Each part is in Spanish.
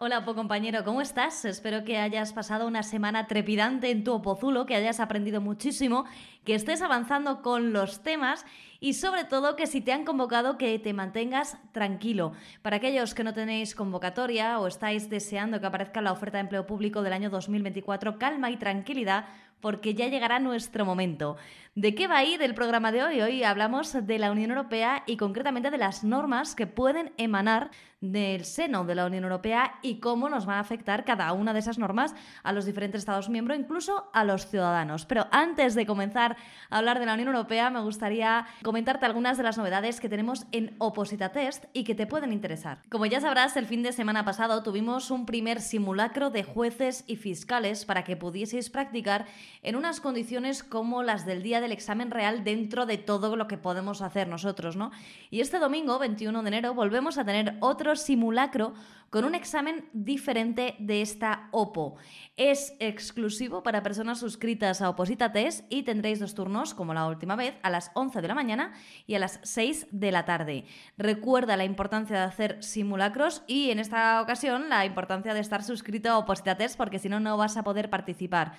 Hola, compañero, ¿cómo estás? Espero que hayas pasado una semana trepidante en tu opozulo, que hayas aprendido muchísimo, que estés avanzando con los temas y sobre todo que si te han convocado que te mantengas tranquilo. Para aquellos que no tenéis convocatoria o estáis deseando que aparezca la oferta de empleo público del año 2024, calma y tranquilidad porque ya llegará nuestro momento. ¿De qué va a ir programa de hoy? Hoy hablamos de la Unión Europea y concretamente de las normas que pueden emanar del seno de la Unión Europea y cómo nos van a afectar cada una de esas normas a los diferentes Estados miembros, incluso a los ciudadanos. Pero antes de comenzar a hablar de la Unión Europea, me gustaría comentarte algunas de las novedades que tenemos en Oposita Test y que te pueden interesar. Como ya sabrás, el fin de semana pasado tuvimos un primer simulacro de jueces y fiscales para que pudieseis practicar en unas condiciones como las del día del examen real dentro de todo lo que podemos hacer nosotros, ¿no? Y este domingo, 21 de enero, volvemos a tener otro simulacro con un examen diferente de esta OPO. Es exclusivo para personas suscritas a Oposita Test y tendréis dos turnos, como la última vez, a las 11 de la mañana y a las 6 de la tarde. Recuerda la importancia de hacer simulacros y en esta ocasión la importancia de estar suscrito a Oposita Test porque si no, no vas a poder participar.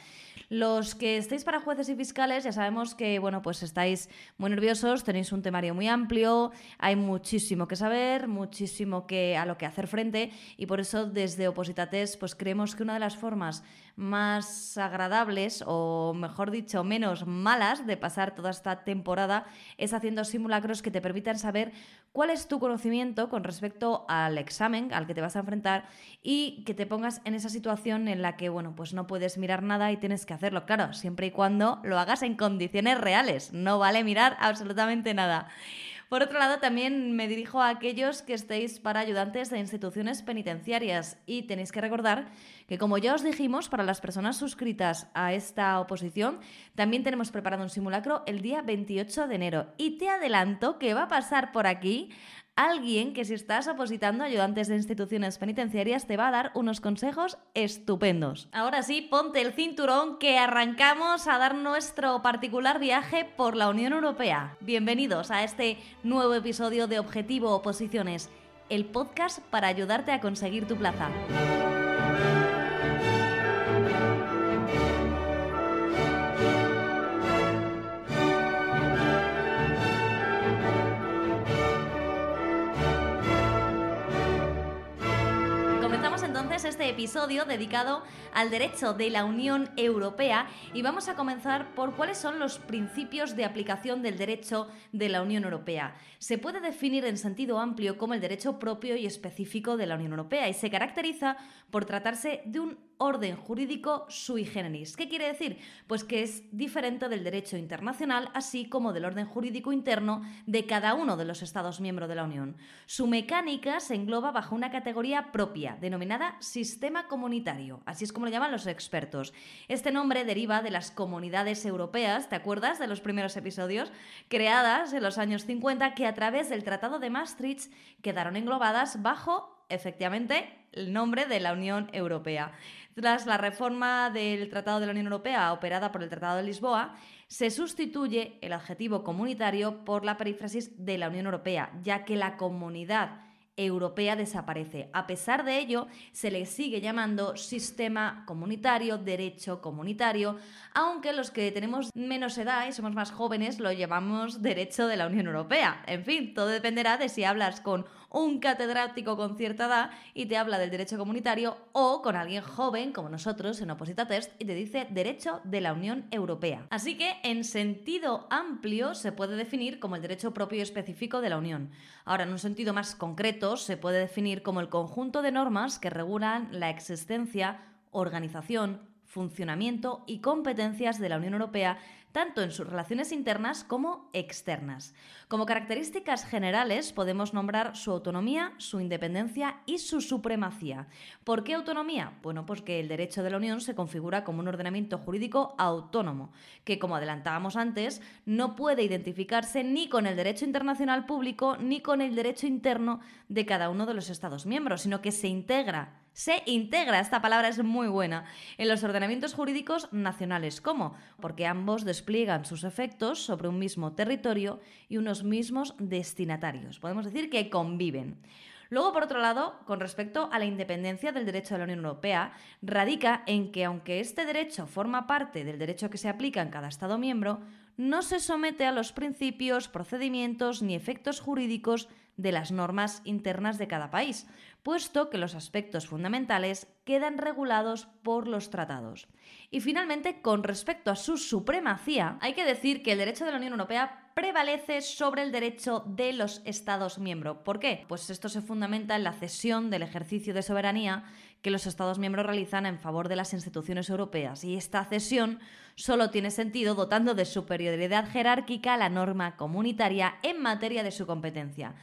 Los que estéis para jueces y fiscales, ya sabemos que, bueno, pues estáis muy nerviosos, tenéis un temario muy amplio, hay muchísimo que saber, muchísimo que, a lo que hacer frente y por eso desde Opositates pues creemos que una de las formas más agradables o mejor dicho menos malas de pasar toda esta temporada es haciendo simulacros que te permitan saber cuál es tu conocimiento con respecto al examen al que te vas a enfrentar y que te pongas en esa situación en la que bueno pues no puedes mirar nada y tienes que hacerlo. Claro siempre y cuando lo hagas en condiciones reales. No vale mirar absolutamente nada por otro lado, también me dirijo a aquellos que estéis para ayudantes de instituciones penitenciarias y tenéis que recordar que, como ya os dijimos, para las personas suscritas a esta oposición, también tenemos preparado un simulacro el día 28 de enero. Y te adelanto que va a pasar por aquí alguien que si estás opositando ayudantes de instituciones penitenciarias te va a dar unos consejos estupendos. Ahora sí, ponte el cinturón que arrancamos a dar nuestro particular viaje por la Unión Europea. Bienvenidos a este nuevo episodio de Objetivo Oposiciones, el podcast para ayudarte a conseguir tu plaza. Este episodio dedicado al derecho de la Unión Europea y vamos a comenzar por cuáles son los principios de aplicación del derecho de la Unión Europea. Se puede definir en sentido amplio como el derecho propio y específico de la Unión Europea y se caracteriza por tratarse de un orden jurídico sui generis. ¿Qué quiere decir? Pues que es diferente del derecho internacional, así como del orden jurídico interno de cada uno de los Estados miembros de la Unión. Su mecánica se engloba bajo una categoría propia, denominada sistema comunitario, así es como lo llaman los expertos. Este nombre deriva de las comunidades europeas, ¿te acuerdas de los primeros episodios? Creadas en los años 50 que a través del Tratado de Maastricht quedaron englobadas bajo efectivamente el nombre de la Unión Europea. Tras la reforma del Tratado de la Unión Europea operada por el Tratado de Lisboa, se sustituye el adjetivo comunitario por la perífrasis de la Unión Europea, ya que la comunidad europea desaparece. A pesar de ello, se le sigue llamando sistema comunitario, derecho comunitario, aunque los que tenemos menos edad y somos más jóvenes lo llamamos derecho de la Unión Europea. En fin, todo dependerá de si hablas con un catedrático con cierta edad y te habla del derecho comunitario o con alguien joven como nosotros en Oposita Test y te dice derecho de la Unión Europea. Así que en sentido amplio se puede definir como el derecho propio y específico de la Unión. Ahora, en un sentido más concreto, se puede definir como el conjunto de normas que regulan la existencia, organización, funcionamiento y competencias de la Unión Europea tanto en sus relaciones internas como externas. Como características generales podemos nombrar su autonomía, su independencia y su supremacía. ¿Por qué autonomía? Bueno, pues que el derecho de la Unión se configura como un ordenamiento jurídico autónomo, que como adelantábamos antes, no puede identificarse ni con el derecho internacional público ni con el derecho interno de cada uno de los Estados miembros, sino que se integra se integra, esta palabra es muy buena, en los ordenamientos jurídicos nacionales. ¿Cómo? Porque ambos despliegan sus efectos sobre un mismo territorio y unos mismos destinatarios. Podemos decir que conviven. Luego, por otro lado, con respecto a la independencia del derecho de la Unión Europea, radica en que aunque este derecho forma parte del derecho que se aplica en cada Estado miembro, no se somete a los principios, procedimientos ni efectos jurídicos de las normas internas de cada país, puesto que los aspectos fundamentales quedan regulados por los tratados. Y finalmente, con respecto a su supremacía, hay que decir que el derecho de la Unión Europea prevalece sobre el derecho de los Estados miembros. ¿Por qué? Pues esto se fundamenta en la cesión del ejercicio de soberanía que los Estados miembros realizan en favor de las instituciones europeas. Y esta cesión solo tiene sentido dotando de superioridad jerárquica la norma comunitaria en materia de su competencia.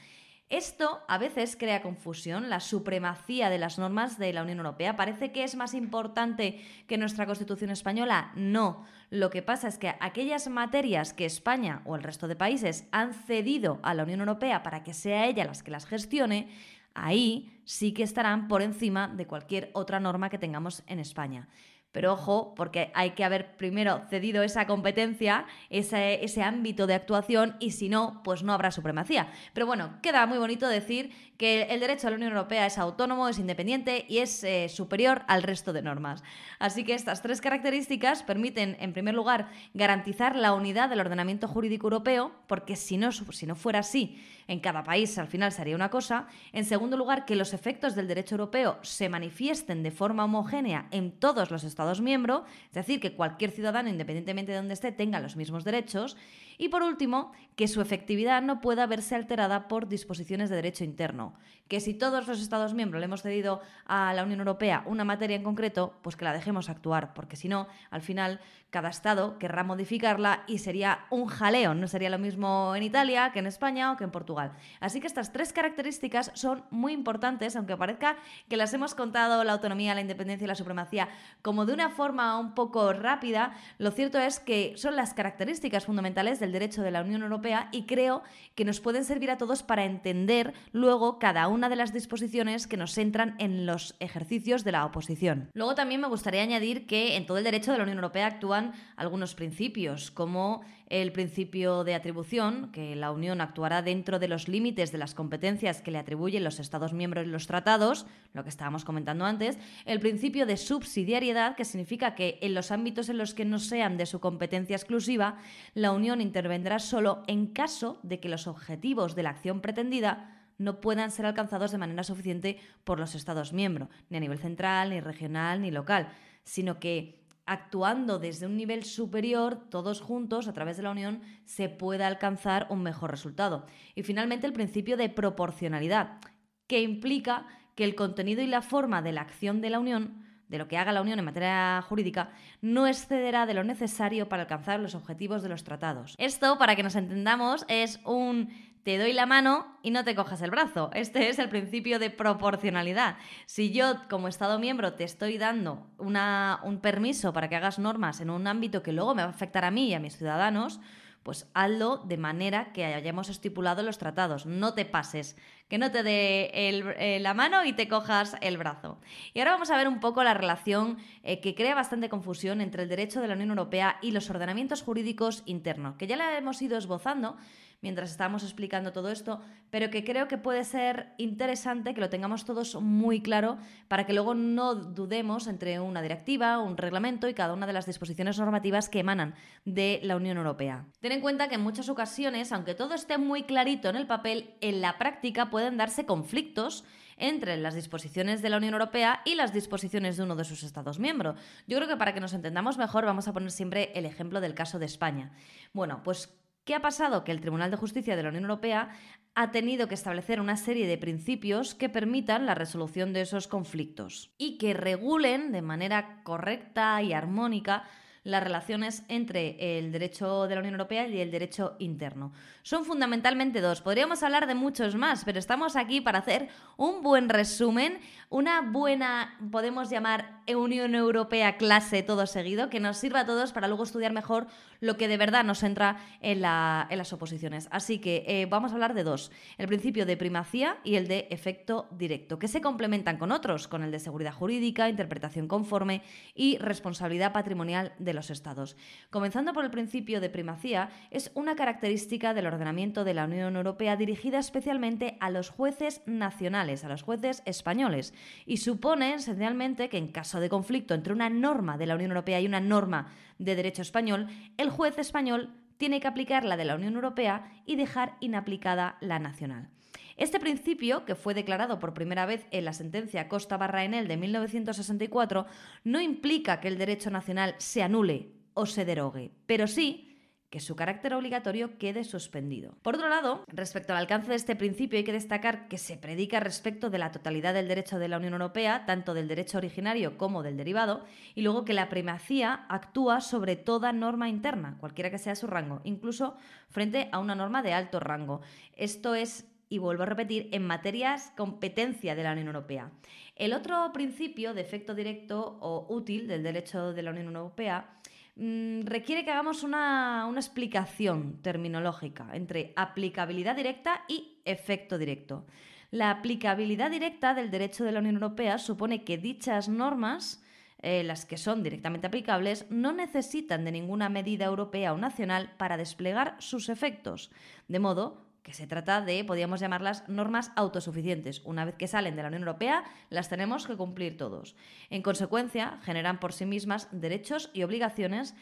Esto a veces crea confusión. La supremacía de las normas de la Unión Europea parece que es más importante que nuestra Constitución española. No. Lo que pasa es que aquellas materias que España o el resto de países han cedido a la Unión Europea para que sea ella las que las gestione, ahí sí que estarán por encima de cualquier otra norma que tengamos en España. Pero ojo, porque hay que haber primero cedido esa competencia, ese, ese, ámbito de actuación, y si no, pues no habrá supremacía. Pero bueno, queda muy bonito decir que el derecho a la Unión Europea es autónomo, es independiente y es eh, superior al resto de normas. Así que estas tres características permiten, en primer lugar, garantizar la unidad del ordenamiento jurídico europeo, porque si no, si no fuera así, en cada país al final sería una cosa. En segundo lugar, que los efectos del derecho europeo se manifiesten de forma homogénea en todos los Estados miembros, es decir, que cualquier ciudadano, independientemente de donde esté, tenga los mismos derechos. Y por último, que su efectividad no pueda verse alterada por disposiciones de derecho interno. Que si todos los Estados miembros le hemos cedido a la Unión Europea una materia en concreto, pues que la dejemos actuar, porque si no, al final cada Estado querrá modificarla y sería un jaleo. No sería lo mismo en Italia que en España o que en Portugal. Así que estas tres características son muy importantes, aunque parezca que las hemos contado, la autonomía, la independencia y la supremacía, como de una forma un poco rápida. Lo cierto es que son las características fundamentales del derecho de la Unión Europea y creo que nos pueden servir a todos para entender luego cada una de las disposiciones que nos centran en los ejercicios de la oposición. Luego también me gustaría añadir que en todo el derecho de la Unión Europea actúan algunos principios, como el principio de atribución, que la Unión actuará dentro de los límites de las competencias que le atribuyen los Estados miembros en los tratados, lo que estábamos comentando antes, el principio de subsidiariedad, que significa que en los ámbitos en los que no sean de su competencia exclusiva, la Unión intervendrá solo en caso de que los objetivos de la acción pretendida no puedan ser alcanzados de manera suficiente por los Estados miembros, ni a nivel central, ni regional, ni local, sino que actuando desde un nivel superior, todos juntos, a través de la unión, se pueda alcanzar un mejor resultado. Y finalmente el principio de proporcionalidad, que implica que el contenido y la forma de la acción de la unión de lo que haga la Unión en materia jurídica, no excederá de lo necesario para alcanzar los objetivos de los tratados. Esto, para que nos entendamos, es un te doy la mano y no te cojas el brazo. Este es el principio de proporcionalidad. Si yo como Estado miembro te estoy dando una, un permiso para que hagas normas en un ámbito que luego me va a afectar a mí y a mis ciudadanos, pues hazlo de manera que hayamos estipulado los tratados. No te pases, que no te dé eh, la mano y te cojas el brazo. Y ahora vamos a ver un poco la relación eh, que crea bastante confusión entre el derecho de la Unión Europea y los ordenamientos jurídicos internos, que ya la hemos ido esbozando, mientras estábamos explicando todo esto, pero que creo que puede ser interesante que lo tengamos todos muy claro para que luego no dudemos entre una directiva, un reglamento y cada una de las disposiciones normativas que emanan de la Unión Europea. Ten en cuenta que en muchas ocasiones, aunque todo esté muy clarito en el papel, en la práctica pueden darse conflictos entre las disposiciones de la Unión Europea y las disposiciones de uno de sus Estados miembros. Yo creo que para que nos entendamos mejor vamos a poner siempre el ejemplo del caso de España. Bueno, pues ¿Qué ha pasado? Que el Tribunal de Justicia de la Unión Europea ha tenido que establecer una serie de principios que permitan la resolución de esos conflictos y que regulen de manera correcta y armónica las relaciones entre el derecho de la Unión Europea y el derecho interno. Son fundamentalmente dos. Podríamos hablar de muchos más, pero estamos aquí para hacer un buen resumen, una buena, podemos llamar Unión Europea clase todo seguido, que nos sirva a todos para luego estudiar mejor lo que de verdad nos entra en, las oposiciones. Así que eh, vamos a hablar de dos, el principio de primacía y el de efecto directo, que se complementan con otros, con el de seguridad jurídica, interpretación conforme y responsabilidad patrimonial de los Estados. Comenzando por el principio de primacía, es una característica del ordenamiento de la Unión Europea dirigida especialmente a los jueces nacionales, a los jueces españoles, y supone esencialmente que en caso de conflicto entre una norma de la Unión Europea y una norma de derecho español, el juez español tiene que aplicar la de la Unión Europea y dejar inaplicada la nacional. Este principio, que fue declarado por primera vez en la sentencia Costa Barra Enel de 1964, no implica que el derecho nacional se anule o se derogue, pero sí que su carácter obligatorio quede suspendido. Por otro lado, respecto al alcance de este principio hay que destacar que se predica respecto de la totalidad del derecho de la Unión Europea, tanto del derecho originario como del derivado, y luego que la primacía actúa sobre toda norma interna, cualquiera que sea su rango, incluso frente a una norma de alto rango. Esto es y vuelvo a repetir, en materias competencia de la Unión Europea. El otro principio de efecto directo o útil del derecho de la Unión Europea mm, requiere que hagamos una, una explicación terminológica entre aplicabilidad directa y efecto directo. La aplicabilidad directa del derecho de la Unión Europea supone que dichas normas eh, las que son directamente aplicables, no necesitan de ninguna medida europea o nacional para desplegar sus efectos, de modo que se trata de, podríamos llamarlas, normas autosuficientes. Una vez que salen de la Unión Europea, las tenemos que cumplir todos. En consecuencia, generan por sí mismas derechos y obligaciones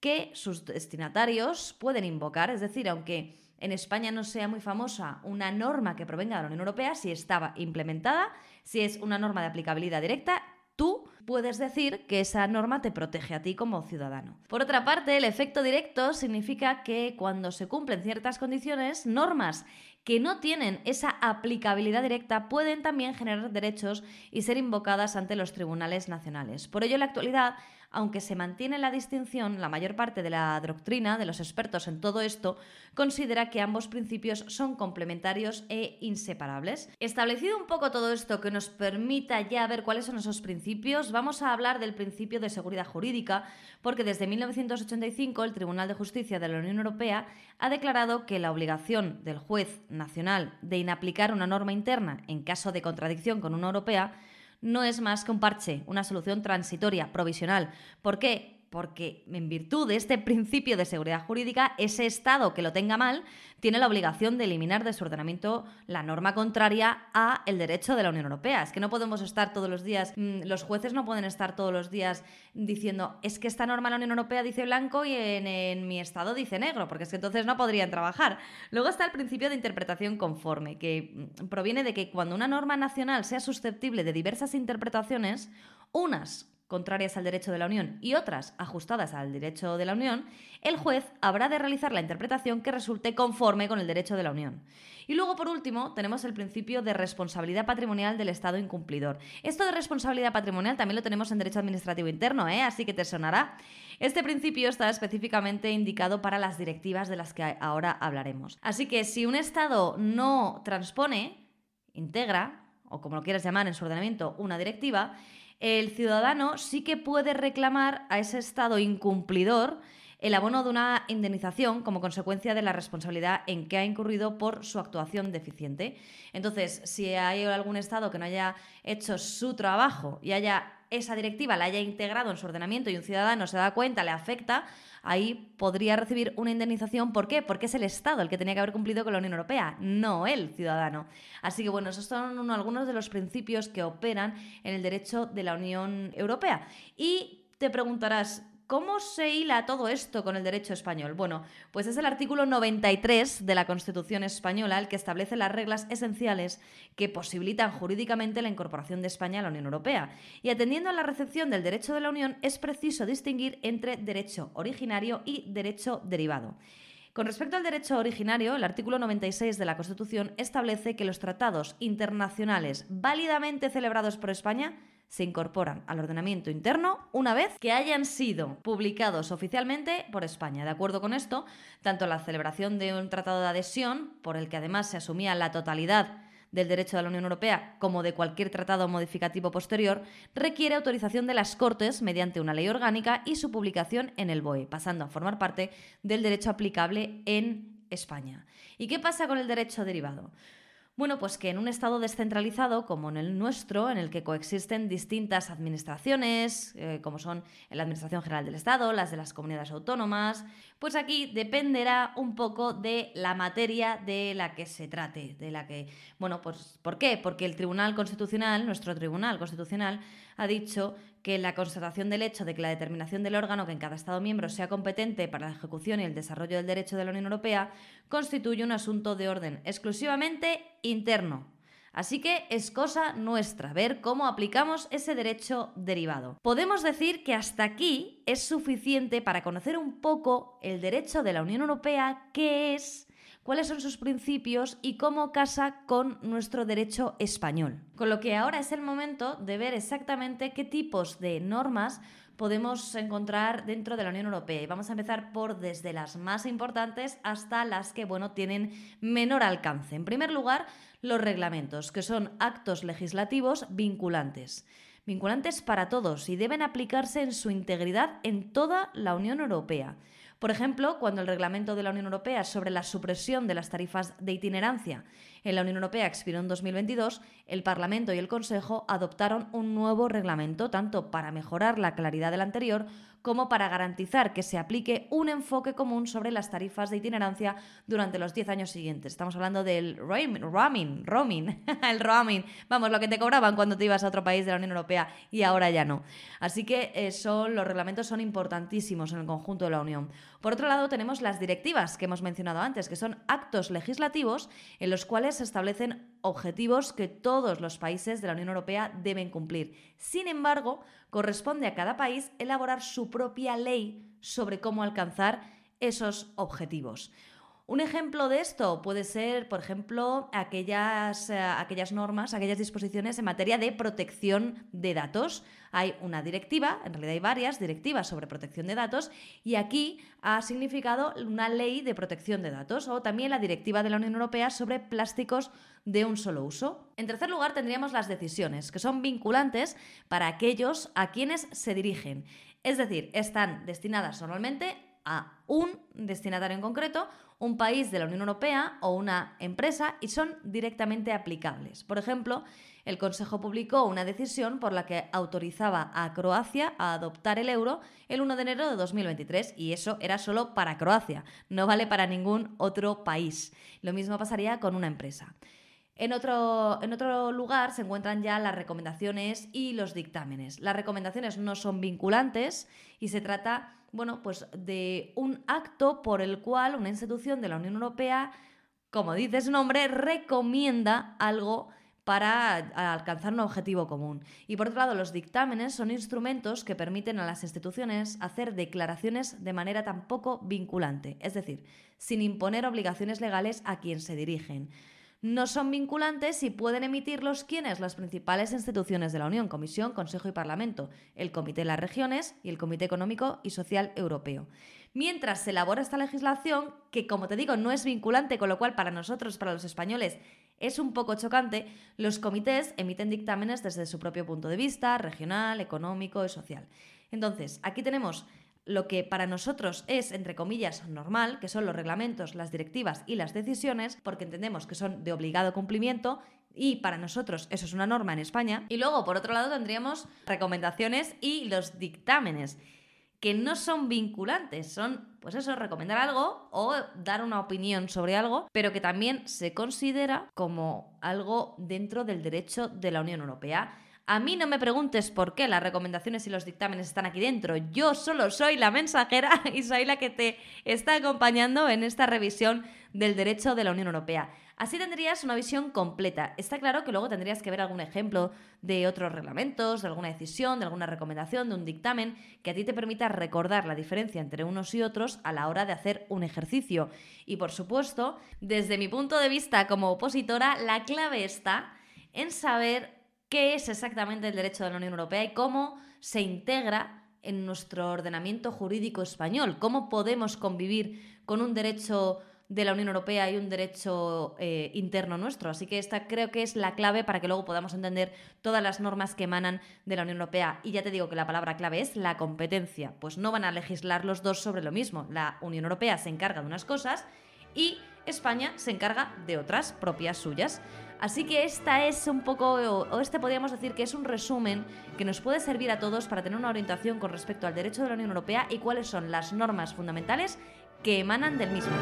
que sus destinatarios pueden invocar, es decir, aunque en España no sea muy famosa una norma que provenga de la Unión Europea, si estaba implementada, si es una norma de aplicabilidad directa, puedes decir que esa norma te protege a ti como ciudadano. Por otra parte, el efecto directo significa que cuando se cumplen ciertas condiciones, normas que no tienen esa aplicabilidad directa pueden también generar derechos y ser invocadas ante los tribunales nacionales. Por ello, en la actualidad aunque se mantiene la distinción, la mayor parte de la doctrina de los expertos en todo esto considera que ambos principios son complementarios e inseparables. Establecido un poco todo esto que nos permita ya ver cuáles son esos principios, vamos a hablar del principio de seguridad jurídica, porque desde 1985 el Tribunal de Justicia de la Unión Europea ha declarado que la obligación del juez nacional de inaplicar una norma interna en caso de contradicción con una europea no es más que un parche, una solución transitoria, provisional. ¿Por qué? Porque en virtud de este principio de seguridad jurídica, ese Estado que lo tenga mal tiene la obligación de eliminar de su ordenamiento la norma contraria a el derecho de la Unión Europea. Es que no podemos estar todos los días, mm, los jueces no pueden estar todos los días diciendo es que esta norma de la Unión Europea dice blanco y en, en mi Estado dice negro, porque es que entonces no podrían trabajar. Luego está el principio de interpretación conforme, que mm, proviene de que cuando una norma nacional sea susceptible de diversas interpretaciones, unas contrarias al derecho de la Unión y otras ajustadas al derecho de la Unión, el juez habrá de realizar la interpretación que resulte conforme con el derecho de la Unión. Y luego, por último, tenemos el principio de responsabilidad patrimonial del Estado incumplidor. Esto de responsabilidad patrimonial también lo tenemos en derecho administrativo interno, ¿eh? así que te sonará. Este principio está específicamente indicado para las directivas de las que ahora hablaremos. Así que si un Estado no transpone, integra, o como lo quieras llamar en su ordenamiento, una directiva, el ciudadano sí que puede reclamar a ese Estado incumplidor el abono de una indemnización como consecuencia de la responsabilidad en que ha incurrido por su actuación deficiente. Entonces, si hay algún Estado que no haya hecho su trabajo y haya esa directiva la haya integrado en su ordenamiento y un ciudadano se da cuenta, le afecta, ahí podría recibir una indemnización. ¿Por qué? Porque es el Estado el que tenía que haber cumplido con la Unión Europea, no el ciudadano. Así que bueno, esos son algunos de los principios que operan en el derecho de la Unión Europea. Y te preguntarás, ¿Cómo se hila todo esto con el derecho español? Bueno, pues es el artículo 93 de la Constitución española el que establece las reglas esenciales que posibilitan jurídicamente la incorporación de España a la Unión Europea. Y atendiendo a la recepción del derecho de la Unión, es preciso distinguir entre derecho originario y derecho derivado. Con respecto al derecho originario, el artículo 96 de la Constitución establece que los tratados internacionales válidamente celebrados por España se incorporan al ordenamiento interno una vez que hayan sido publicados oficialmente por España. De acuerdo con esto, tanto la celebración de un tratado de adhesión, por el que además se asumía la totalidad del derecho de la Unión Europea como de cualquier tratado modificativo posterior, requiere autorización de las Cortes mediante una ley orgánica y su publicación en el BOE, pasando a formar parte del derecho aplicable en España. ¿Y qué pasa con el derecho derivado? Bueno, pues que en un Estado descentralizado como en el nuestro, en el que coexisten distintas administraciones, eh, como son la Administración General del Estado, las de las comunidades autónomas, pues aquí dependerá un poco de la materia de la que se trate, de la que, bueno, pues ¿por qué? Porque el Tribunal Constitucional, nuestro Tribunal Constitucional, ha dicho que la constatación del hecho de que la determinación del órgano que en cada Estado miembro sea competente para la ejecución y el desarrollo del derecho de la Unión Europea constituye un asunto de orden exclusivamente interno. Así que es cosa nuestra ver cómo aplicamos ese derecho derivado. Podemos decir que hasta aquí es suficiente para conocer un poco el derecho de la Unión Europea, qué es, cuáles son sus principios y cómo casa con nuestro derecho español. Con lo que ahora es el momento de ver exactamente qué tipos de normas podemos encontrar dentro de la Unión Europea. Y vamos a empezar por desde las más importantes hasta las que, bueno, tienen menor alcance. En primer lugar, los reglamentos, que son actos legislativos vinculantes. Vinculantes para todos y deben aplicarse en su integridad en toda la Unión Europea. Por ejemplo, cuando el reglamento de la Unión Europea sobre la supresión de las tarifas de itinerancia en la Unión Europea expiró en 2022, el Parlamento y el Consejo adoptaron un nuevo reglamento tanto para mejorar la claridad del anterior como para garantizar que se aplique un enfoque común sobre las tarifas de itinerancia durante los 10 años siguientes. Estamos hablando del roaming, roaming, el roaming, vamos, lo que te cobraban cuando te ibas a otro país de la Unión Europea y ahora ya no. Así que eh, los reglamentos son importantísimos en el conjunto de la Unión. Por otro lado, tenemos las directivas que hemos mencionado antes, que son actos legislativos en los cuales se establecen objetivos que todos los países de la Unión Europea deben cumplir. Sin embargo, corresponde a cada país elaborar su propia ley sobre cómo alcanzar esos objetivos. Un ejemplo de esto puede ser, por ejemplo, aquellas, eh, aquellas normas, aquellas disposiciones en materia de protección de datos. Hay una directiva, en realidad hay varias directivas sobre protección de datos, y aquí ha significado una ley de protección de datos o también la directiva de la Unión Europea sobre plásticos de un solo uso. En tercer lugar, tendríamos las decisiones, que son vinculantes para aquellos a quienes se dirigen. Es decir, están destinadas normalmente a un destinatario en concreto un país de la Unión Europea o una empresa y son directamente aplicables. Por ejemplo, el Consejo publicó una decisión por la que autorizaba a Croacia a adoptar el euro el 1 de enero de 2023 y eso era solo para Croacia, no vale para ningún otro país. Lo mismo pasaría con una empresa. En otro, en otro, lugar se encuentran ya las recomendaciones y los dictámenes. Las recomendaciones no son vinculantes y se trata bueno, pues de un acto por el cual una institución de la Unión Europea, como dice su nombre, recomienda algo para alcanzar un objetivo común. Y por otro lado, los dictámenes son instrumentos que permiten a las instituciones hacer declaraciones de manera tan poco vinculante, es decir, sin imponer obligaciones legales a quien se dirigen no son vinculantes y pueden emitirlos quienes, las principales instituciones de la Unión, Comisión, Consejo y Parlamento, el Comité de las Regiones y el Comité Económico y Social Europeo. Mientras se elabora esta legislación, que como te digo no es vinculante, con lo cual para nosotros, para los españoles, es un poco chocante, los comités emiten dictámenes desde su propio punto de vista, regional, económico y social. Entonces, aquí tenemos lo que para nosotros es, entre comillas, normal, que son los reglamentos, las directivas y las decisiones, porque entendemos que son de obligado cumplimiento y para nosotros eso es una norma en España. Y luego, por otro lado, tendríamos recomendaciones y los dictámenes, que no son vinculantes, son, pues eso, recomendar algo o dar una opinión sobre algo, pero que también se considera como algo dentro del derecho de la Unión Europea. A mí no me preguntes por qué las recomendaciones y los dictámenes están aquí dentro. Yo solo soy la mensajera y soy la que te está acompañando en esta revisión del derecho de la Unión Europea. Así tendrías una visión completa. Está claro que luego tendrías que ver algún ejemplo de otros reglamentos, de alguna decisión, de alguna recomendación, de un dictamen que a ti te permita recordar la diferencia entre unos y otros a la hora de hacer un ejercicio. Y por supuesto, desde mi punto de vista como opositora, la clave está en saber qué es exactamente el derecho de la Unión Europea y cómo se integra en nuestro ordenamiento jurídico español, cómo podemos convivir con un derecho de la Unión Europea y un derecho eh, interno nuestro. Así que esta creo que es la clave para que luego podamos entender todas las normas que emanan de la Unión Europea. Y ya te digo que la palabra clave es la competencia, pues no van a legislar los dos sobre lo mismo. La Unión Europea se encarga de unas cosas y España se encarga de otras propias suyas. Así que esta es un poco, o este podríamos decir que es un resumen que nos puede servir a todos para tener una orientación con respecto al derecho de la Unión Europea y cuáles son las normas fundamentales que emanan del mismo.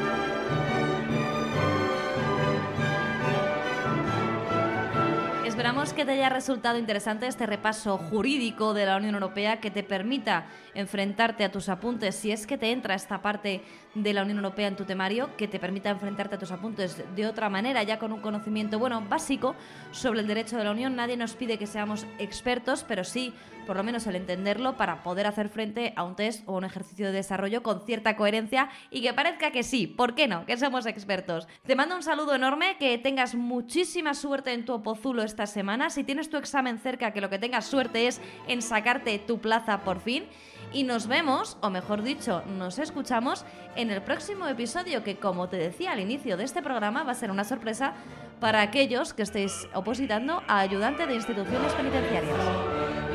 Esperamos que te haya resultado interesante este repaso jurídico de la Unión Europea que te permita enfrentarte a tus apuntes, si es que te entra esta parte de la Unión Europea en tu temario, que te permita enfrentarte a tus apuntes de otra manera, ya con un conocimiento bueno básico sobre el derecho de la Unión. Nadie nos pide que seamos expertos, pero sí por lo menos el entenderlo para poder hacer frente a un test o un ejercicio de desarrollo con cierta coherencia y que parezca que sí, ¿por qué no? Que somos expertos. Te mando un saludo enorme, que tengas muchísima suerte en tu opozulo esta semana. Si tienes tu examen cerca, que lo que tengas suerte es en sacarte tu plaza por fin. Y nos vemos, o mejor dicho, nos escuchamos en el próximo episodio que, como te decía al inicio de este programa, va a ser una sorpresa para aquellos que estéis opositando a ayudante de instituciones penitenciarias.